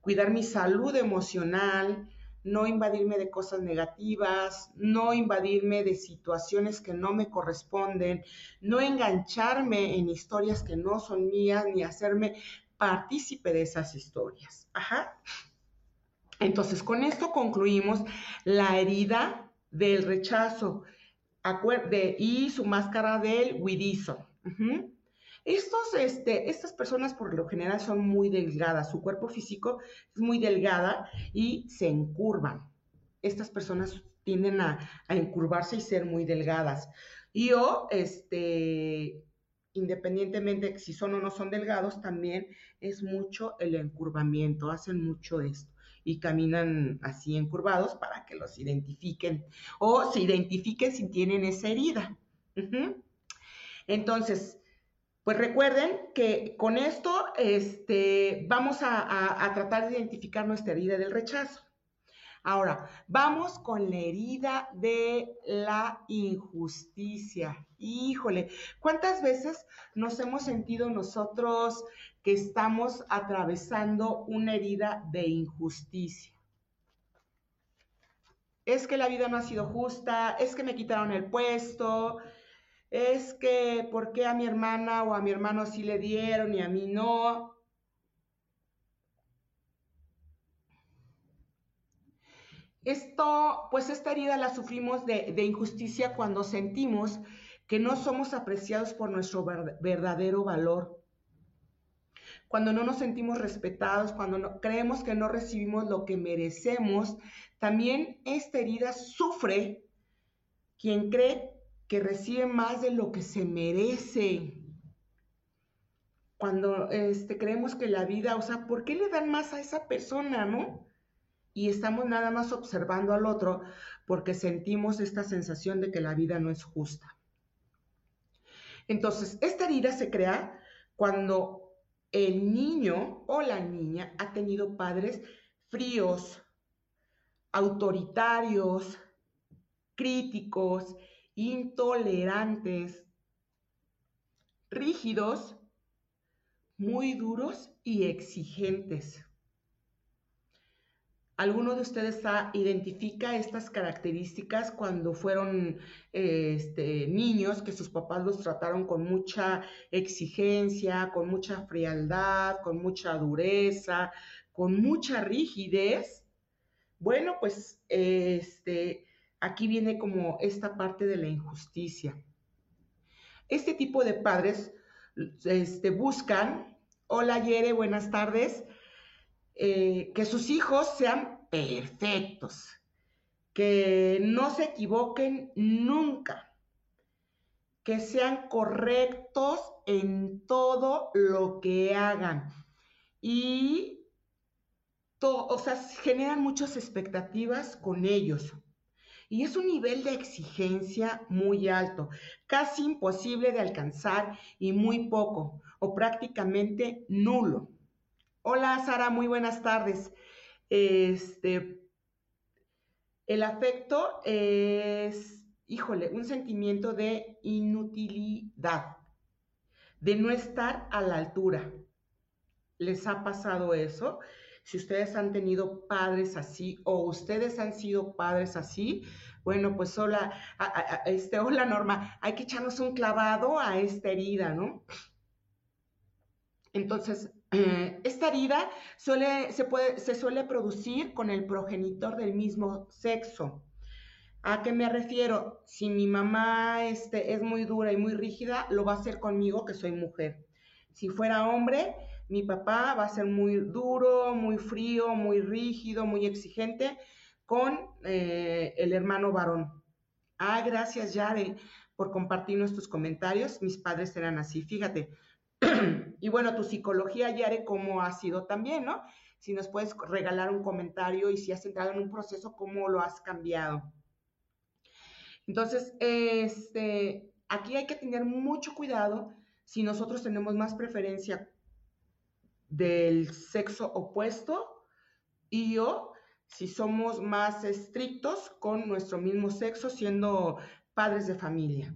cuidar mi salud emocional, no invadirme de cosas negativas, no invadirme de situaciones que no me corresponden, no engancharme en historias que no son mías, ni hacerme partícipe de esas historias. Ajá. Entonces, con esto concluimos la herida del rechazo y su máscara del huidizo. Estos, este, estas personas por lo general son muy delgadas, su cuerpo físico es muy delgada y se encurvan. Estas personas tienden a, encurvarse y ser muy delgadas. Y o, este, independientemente si son o no son delgados, también es mucho el encurvamiento, hacen mucho esto y caminan así encurvados para que los identifiquen o se identifiquen si tienen esa herida. Entonces, pues recuerden que con esto este, vamos a, tratar de identificar nuestra herida del rechazo. Ahora, vamos con la herida de la injusticia. Híjole, ¿cuántas veces nos hemos sentido nosotros que estamos atravesando una herida de injusticia? Es que la vida no ha sido justa, es que me quitaron el puesto, es que, ¿por qué a mi hermana o a mi hermano sí le dieron y a mí no? Esto, pues esta herida la sufrimos de, injusticia cuando sentimos que no somos apreciados por nuestro verdadero valor. Cuando no nos sentimos respetados, cuando creemos que no recibimos lo que merecemos, también esta herida sufre quien cree que recibe más de lo que se merece. Cuando este, creemos que la vida, o sea, ¿por qué le dan más a esa persona, no? Y estamos nada más observando al otro porque sentimos esta sensación de que la vida no es justa. Entonces, esta herida se crea cuando el niño o la niña ha tenido padres fríos, autoritarios, críticos, intolerantes, rígidos, muy duros y exigentes. ¿Alguno de ustedes identifica estas características cuando fueron este, niños que sus papás los trataron con mucha exigencia, con mucha frialdad, con mucha dureza, con mucha rigidez? Bueno, pues este, aquí viene como esta parte de la injusticia. Este tipo de padres este, buscan, hola Yere, buenas tardes, eh, que sus hijos sean perfectos, que no se equivoquen nunca, que sean correctos en todo lo que hagan. Y, o sea, generan muchas expectativas con ellos y es un nivel de exigencia muy alto, casi imposible de alcanzar y muy poco o prácticamente nulo. Hola Sara, muy buenas tardes. Este, el afecto es, híjole, un sentimiento de inutilidad, de no estar a la altura. ¿Les ha pasado eso? Si ustedes han tenido padres así o ustedes han sido padres así, bueno, pues hola, este, hola Norma, hay que echarnos un clavado a esta herida, ¿no? Entonces, esta herida suele, se, puede, se suele producir con el progenitor del mismo sexo. ¿A qué me refiero? Si mi mamá este, es muy dura y muy rígida, lo va a hacer conmigo, que soy mujer. Si fuera hombre, mi papá va a ser muy duro, muy frío, muy rígido, muy exigente con eh, el hermano varón. Ah, gracias Yare por compartir nuestros comentarios. Mis padres eran así, fíjate. y bueno, tu psicología, Yare, ¿cómo ha sido también, no? Si nos puedes regalar un comentario y si has entrado en un proceso, ¿cómo lo has cambiado? Entonces, este, aquí hay que tener mucho cuidado si nosotros tenemos más preferencia del sexo opuesto y o si somos más estrictos con nuestro mismo sexo, siendo padres de familia.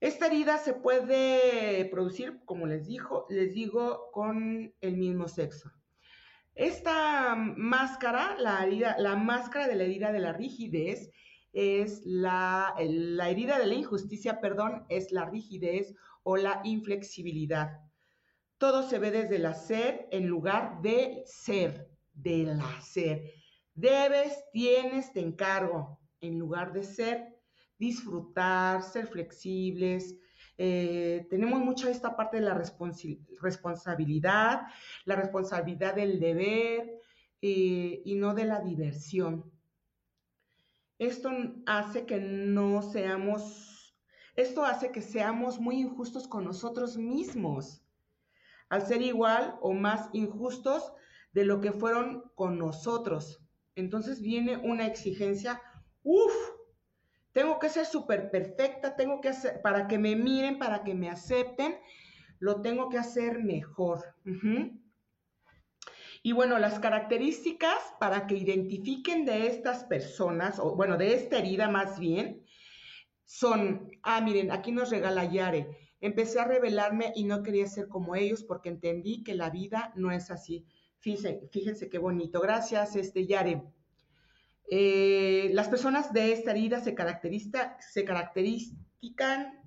Esta herida se puede producir, como les, dijo, les digo, con el mismo sexo. Esta máscara, la, herida, la máscara de la herida de la rigidez, es la, la herida de la injusticia, perdón, es la rigidez o la inflexibilidad. Todo se ve desde el hacer en lugar de ser, del hacer. Debes, tienes, te encargo, en lugar de ser, disfrutar, ser flexibles. Eh, tenemos mucho esta parte de la responsabilidad, la responsabilidad del deber eh, y no de la diversión. Esto hace que no seamos, esto hace que seamos muy injustos con nosotros mismos, al ser igual o más injustos de lo que fueron con nosotros. Entonces viene una exigencia, uff, tengo que ser súper perfecta, tengo que hacer, para que me miren, para que me acepten, lo tengo que hacer mejor. Y bueno, las características para que identifiquen de estas personas, o bueno, de esta herida más bien, son, ah, miren, aquí nos regala Yare. Empecé a revelarme y no quería ser como ellos porque entendí que la vida no es así. Fíjense, fíjense qué bonito. Gracias, este Yare. Eh, las personas de esta herida se, caracteriza, se caracterizan,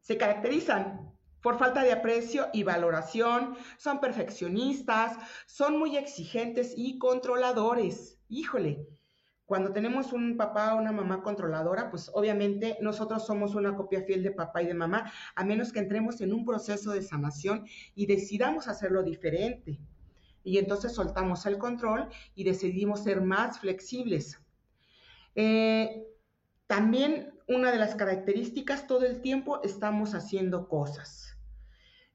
se caracterizan por falta de aprecio y valoración, son perfeccionistas, son muy exigentes y controladores. Híjole, cuando tenemos un papá o una mamá controladora, pues obviamente nosotros somos una copia fiel de papá y de mamá, a menos que entremos en un proceso de sanación y decidamos hacerlo diferente. Y entonces soltamos el control y decidimos ser más flexibles. Eh, también una de las características, todo el tiempo estamos haciendo cosas.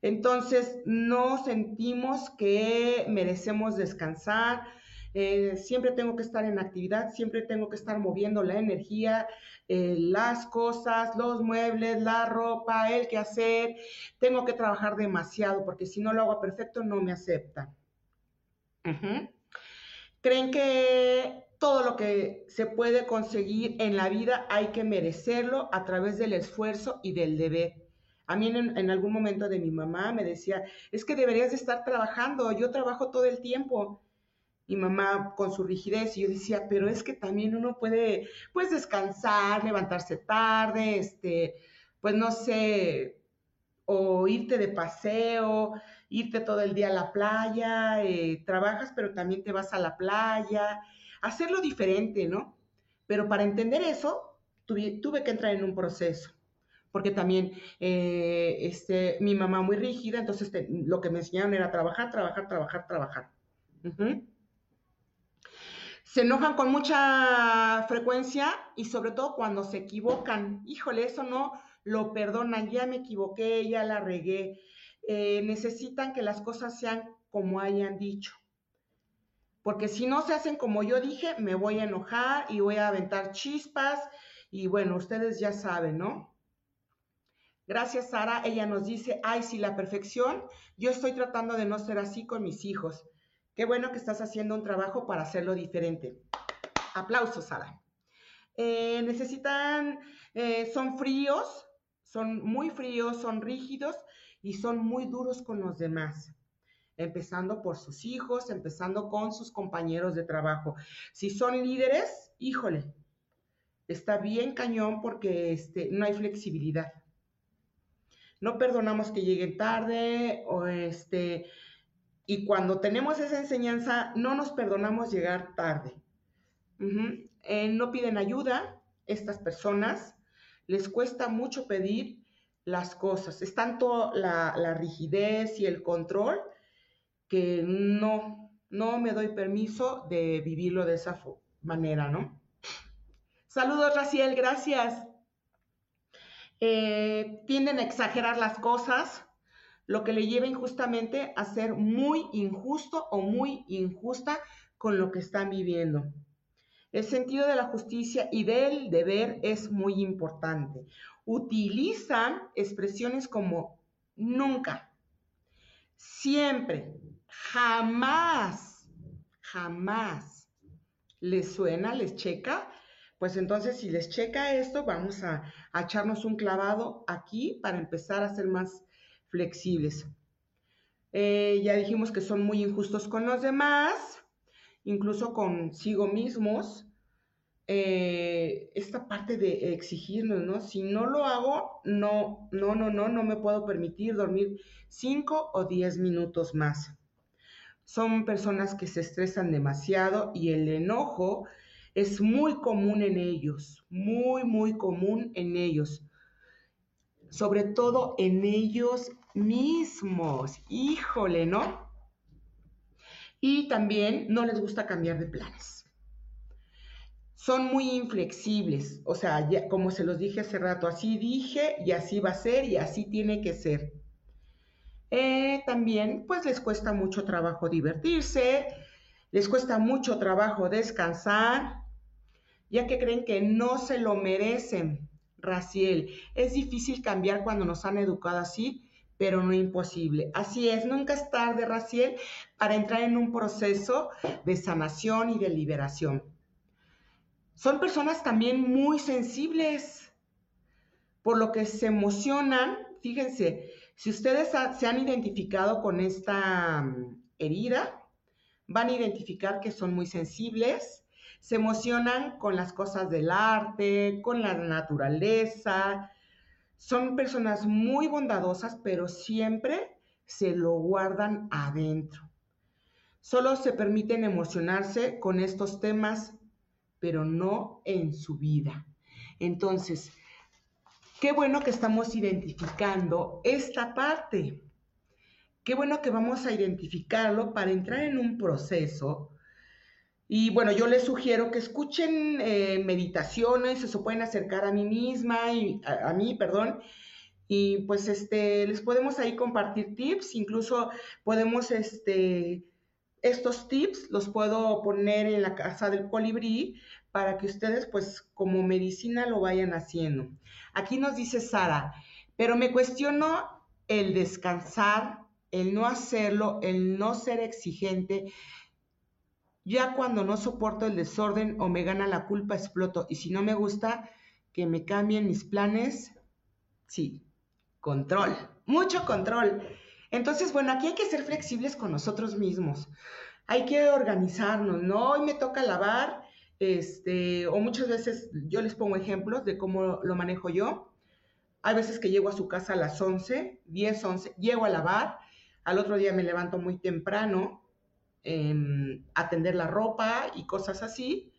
Entonces, no sentimos que merecemos descansar, eh, siempre tengo que estar en actividad, siempre tengo que estar moviendo la energía, eh, las cosas, los muebles, la ropa, el que hacer. Tengo que trabajar demasiado porque si no lo hago perfecto no me acepta. Creen que todo lo que se puede conseguir en la vida hay que merecerlo a través del esfuerzo y del deber. A mí en, algún momento de mi mamá me decía, es que deberías de estar trabajando, yo trabajo todo el tiempo. Mi mamá con su rigidez, y yo decía, pero es que también uno puede, pues, descansar, levantarse tarde, este, pues, no sé, o irte de paseo, irte todo el día a la playa, eh, trabajas, pero también te vas a la playa, hacerlo diferente, ¿no? Pero para entender eso, tuve que entrar en un proceso porque también eh, este, mi mamá muy rígida, entonces lo que me enseñaron era trabajar, trabajar, trabajar, trabajar. Se enojan con mucha frecuencia y sobre todo cuando se equivocan. Híjole, eso no lo perdonan, ya me equivoqué, ya la regué. Eh, necesitan que las cosas sean como hayan dicho. Porque si no se hacen como yo dije, me voy a enojar y voy a aventar chispas. Y bueno, ustedes ya saben, ¿no? Gracias, Sara. Ella nos dice, ay, sí, la perfección. Yo estoy tratando de no ser así con mis hijos. Qué bueno que estás haciendo un trabajo para hacerlo diferente. Aplausos, Sara. Eh, necesitan, eh, son fríos, son muy fríos, son rígidos y son muy duros con los demás. Empezando por sus hijos, empezando con sus compañeros de trabajo. Si son líderes, híjole, está bien cañón porque este, no hay flexibilidad no perdonamos que lleguen tarde o este, y cuando tenemos esa enseñanza, no nos perdonamos llegar tarde. Eh, no piden ayuda estas personas, les cuesta mucho pedir las cosas. Es tanto la, rigidez y el control que no, no me doy permiso de vivirlo de esa manera, ¿no? Saludos, Raciel, gracias. Eh, tienden a exagerar las cosas, lo que le lleva injustamente a ser muy injusto o muy injusta con lo que están viviendo. El sentido de la justicia y del deber es muy importante. Utilizan expresiones como nunca, siempre, jamás, jamás. ¿Les suena? ¿Les checa? Pues entonces, si les checa esto, vamos a, echarnos un clavado aquí para empezar a ser más flexibles. Eh, ya dijimos que son muy injustos con los demás, incluso consigo mismos. Eh, esta parte de exigirnos, ¿no? Si no lo hago, no, no, no, no, no me puedo permitir dormir 5 o 10 minutos más. Son personas que se estresan demasiado y el enojo es muy común en ellos, muy, muy común en ellos. Sobre todo en ellos mismos. Híjole, ¿no? Y también no les gusta cambiar de planes. Son muy inflexibles, o sea, como se los dije hace rato, así dije y así va a ser y así tiene que ser. Eh, también, pues les cuesta mucho trabajo divertirse, les cuesta mucho trabajo descansar, ya que creen que no se lo merecen. Raciel, es difícil cambiar cuando nos han educado así, pero no imposible. Así es, nunca es tarde, Raciel, para entrar en un proceso de sanación y de liberación. Son personas también muy sensibles, por lo que se emocionan. Fíjense, si ustedes se han identificado con esta mm, herida, van a identificar que son muy sensibles, se emocionan con las cosas del arte, con la naturaleza. Son personas muy bondadosas, pero siempre se lo guardan adentro. Solo se permiten emocionarse con estos temas, pero no en su vida. Entonces, qué bueno que estamos identificando esta parte. Qué bueno que vamos a identificarlo para entrar en un proceso y bueno, yo les sugiero que escuchen eh, meditaciones, se pueden acercar a mí misma, y, a, mí, perdón, y pues este, les podemos ahí compartir tips, incluso podemos, este, estos tips los puedo poner en la casa del colibrí para que ustedes pues como medicina lo vayan haciendo. Aquí nos dice Sara, pero me cuestiono el descansar, el no hacerlo, el no ser exigente ya cuando no soporto el desorden o me gana la culpa, exploto. Y si no me gusta que me cambien mis planes, sí, control, mucho control. Entonces, bueno, aquí hay que ser flexibles con nosotros mismos. Hay que organizarnos, ¿no? Hoy me toca lavar, este, o muchas veces yo les pongo ejemplos de cómo lo manejo yo. Hay veces que llego a su casa a las 11, 10, 11, llego a lavar, al otro día me levanto muy temprano, atender la ropa y cosas así.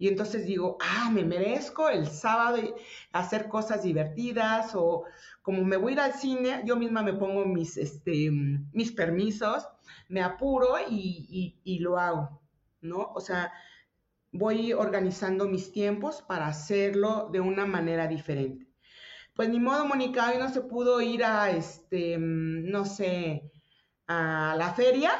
Y entonces digo, ah, me merezco el sábado hacer cosas divertidas o como me voy a ir al cine, yo misma me pongo mis, este, mis permisos, me apuro y, lo hago, ¿no? O sea, voy organizando mis tiempos para hacerlo de una manera diferente. Pues ni modo, Mónica, hoy no se pudo ir a, este, no sé, a la feria,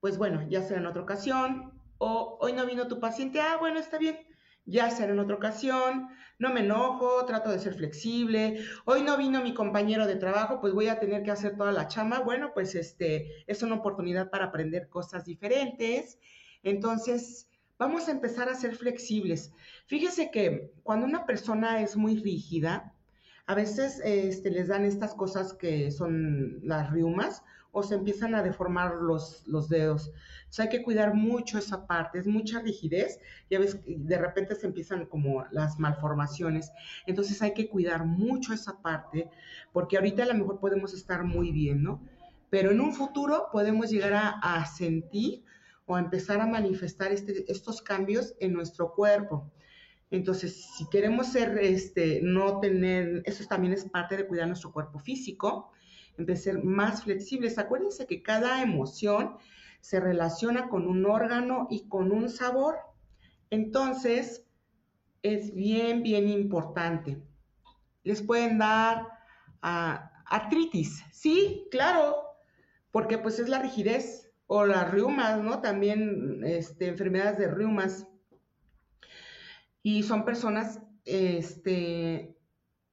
pues bueno, ya será en otra ocasión, o hoy no vino tu paciente, ah, bueno, está bien, ya será en otra ocasión, no me enojo, trato de ser flexible, hoy no vino mi compañero de trabajo, pues voy a tener que hacer toda la chama, bueno, pues este, es una oportunidad para aprender cosas diferentes, entonces vamos a empezar a ser flexibles. Fíjese que cuando una persona es muy rígida, a veces este, les dan estas cosas que son las riumas o se empiezan a deformar los, los dedos. hay que cuidar mucho esa parte, es mucha rigidez, ya ves, de repente se empiezan como las malformaciones, entonces hay que cuidar mucho esa parte, porque ahorita a lo mejor podemos estar muy bien, ¿no? Pero en un futuro podemos llegar a, sentir o a empezar a manifestar este, estos cambios en nuestro cuerpo. Entonces, si queremos ser, este, no tener, eso también es parte de cuidar nuestro cuerpo físico, de ser más flexibles. Acuérdense que cada emoción se relaciona con un órgano y con un sabor. Entonces, es bien, bien importante. Les pueden dar ah, artritis, sí, claro, porque pues es la rigidez o las reumas, ¿no? También este, enfermedades de reumas. Y son personas este,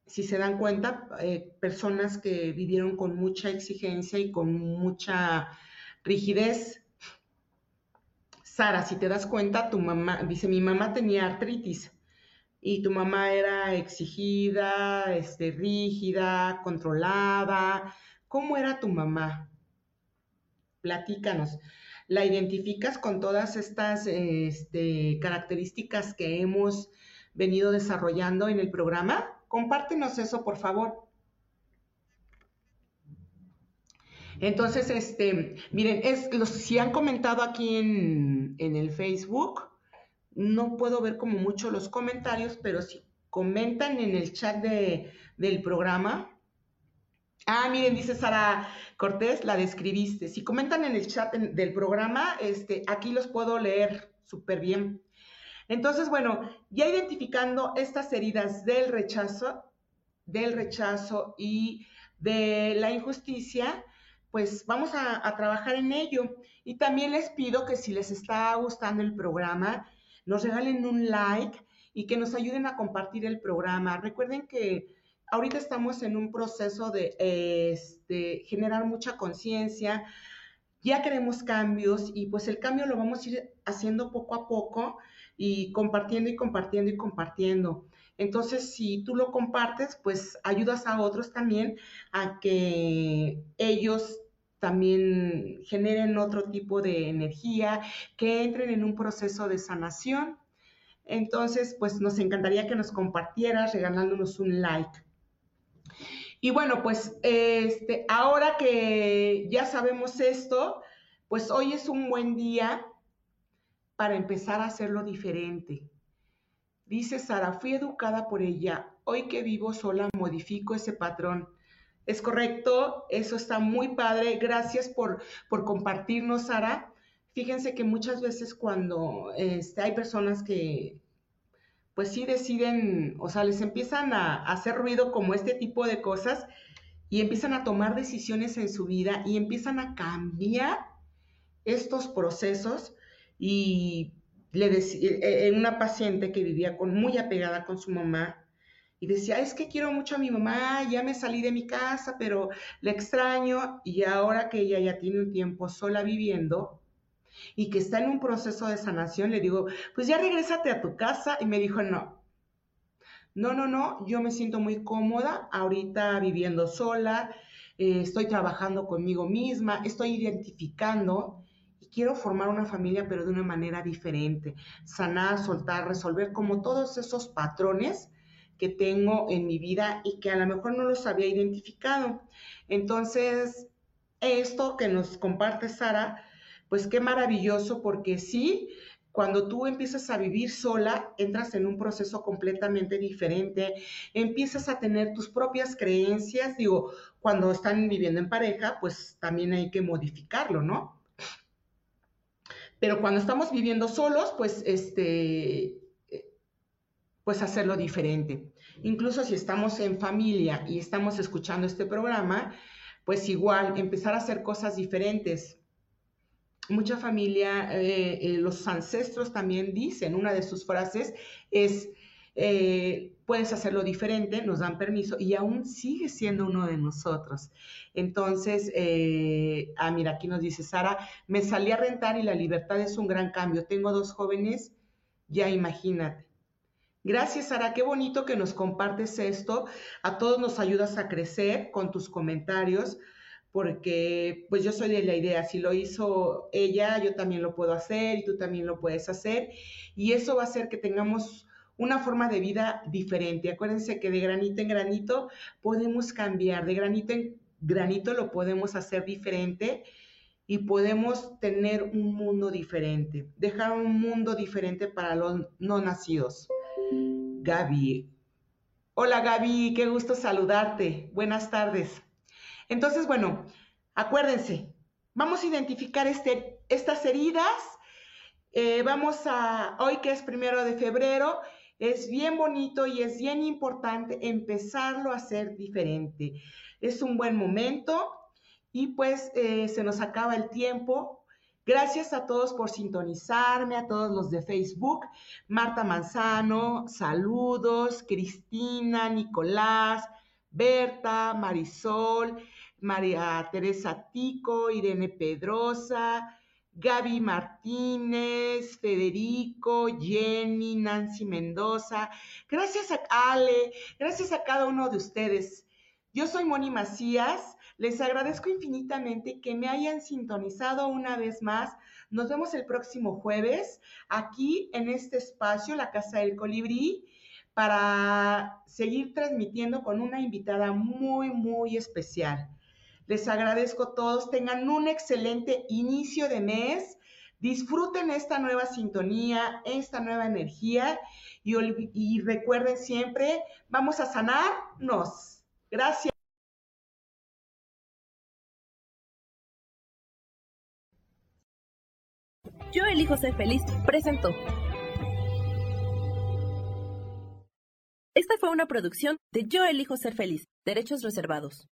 si se dan cuenta, eh, personas que vivieron con mucha exigencia y con mucha rigidez. Sara, si te das cuenta, tu mamá, dice, mi mamá tenía artritis y tu mamá era exigida, este, rígida, controlada. ¿Cómo era tu mamá? Platícanos. ¿La identificas con todas estas este, características que hemos venido desarrollando en el programa? Compártenos eso, por favor. Entonces, este, miren, es, si han comentado aquí en, en el Facebook, no puedo ver como mucho los comentarios, pero si comentan en el chat de, del programa. Ah, miren, dice Sara Cortés, la describiste. Si comentan en el chat del programa, este, aquí los puedo leer súper bien. Entonces, bueno, ya identificando estas heridas del rechazo, del rechazo y de la injusticia, pues vamos a, trabajar en ello. Y también les pido que si les está gustando el programa, nos regalen un like y que nos ayuden a compartir el programa. Recuerden que ahorita estamos en un proceso de este, generar mucha conciencia, ya queremos cambios y pues el cambio lo vamos a ir haciendo poco a poco y compartiendo y compartiendo y compartiendo. Entonces, si tú lo compartes, pues ayudas a otros también a que ellos también generen otro tipo de energía, que entren en un proceso de sanación. Entonces, pues nos encantaría que nos compartieras regalándonos un like. Y bueno, pues este, ahora que ya sabemos esto, pues hoy es un buen día para empezar a hacerlo diferente. Dice Sara, fui educada por ella. Hoy que vivo sola modifico ese patrón. Es correcto, eso está muy padre. Gracias por, por compartirnos, Sara. Fíjense que muchas veces cuando este, hay personas que, pues sí deciden, o sea, les empiezan a, a hacer ruido como este tipo de cosas y empiezan a tomar decisiones en su vida y empiezan a cambiar estos procesos y le en una paciente que vivía muy apegada con su mamá, y decía, es que quiero mucho a mi mamá, ya me salí de mi casa, pero la extraño y ahora que ella ya tiene un tiempo sola viviendo y que está en un proceso de sanación, le digo, pues ya regrésate a tu casa y me dijo, no. No, no, no, yo me siento muy cómoda ahorita viviendo sola, eh, estoy trabajando conmigo misma, estoy identificando quiero formar una familia pero de una manera diferente, sanar, soltar, resolver como todos esos patrones que tengo en mi vida y que a lo mejor no los había identificado. Entonces, esto que nos comparte Sara, pues qué maravilloso porque sí, cuando tú empiezas a vivir sola, entras en un proceso completamente diferente, empiezas a tener tus propias creencias, digo, cuando están viviendo en pareja, pues también hay que modificarlo, ¿no? Pero cuando estamos viviendo solos, pues este, pues hacerlo diferente. Incluso si estamos en familia y estamos escuchando este programa, pues igual empezar a hacer cosas diferentes. Mucha familia, eh, eh, los ancestros también dicen, una de sus frases es, eh, puedes hacerlo diferente, nos dan permiso y aún sigue siendo uno de nosotros. Entonces, ah, mira, aquí nos dice Sara, me salí a rentar y la libertad es un gran cambio. Tengo dos jóvenes, ya imagínate. Gracias, Sara. Qué bonito que nos compartes esto. A todos nos ayudas a crecer con tus comentarios, porque pues yo soy de la idea, si lo hizo ella, yo también lo puedo hacer y tú también lo puedes hacer. Y eso va a hacer que tengamos una forma de vida diferente. Acuérdense que de granito en granito podemos cambiar, de granito en granito lo podemos hacer diferente y podemos tener un mundo diferente, dejar un mundo diferente para los no nacidos. Gaby. Hola Gaby, qué gusto saludarte. Buenas tardes. Entonces, bueno, acuérdense, vamos a identificar este, estas heridas. Eh, vamos a, hoy que es primero de febrero, es bien bonito y es bien importante empezarlo a hacer diferente. Es un buen momento y pues eh, se nos acaba el tiempo. Gracias a todos por sintonizarme, a todos los de Facebook. Marta Manzano, saludos. Cristina, Nicolás, Berta, Marisol, María Teresa Tico, Irene Pedrosa, Gaby Martínez, Federico, Jenny, Nancy Mendoza. Gracias a Ale, gracias a cada uno de ustedes. Yo soy Moni Macías. Les agradezco infinitamente que me hayan sintonizado una vez más. Nos vemos el próximo jueves aquí en este espacio, la Casa del Colibrí, para seguir transmitiendo con una invitada muy, muy especial. Les agradezco a todos, tengan un excelente inicio de mes, disfruten esta nueva sintonía, esta nueva energía y, recuerden siempre, vamos a sanarnos. Gracias. Yo elijo ser feliz, presento. Esta fue una producción de Yo elijo ser feliz, derechos reservados.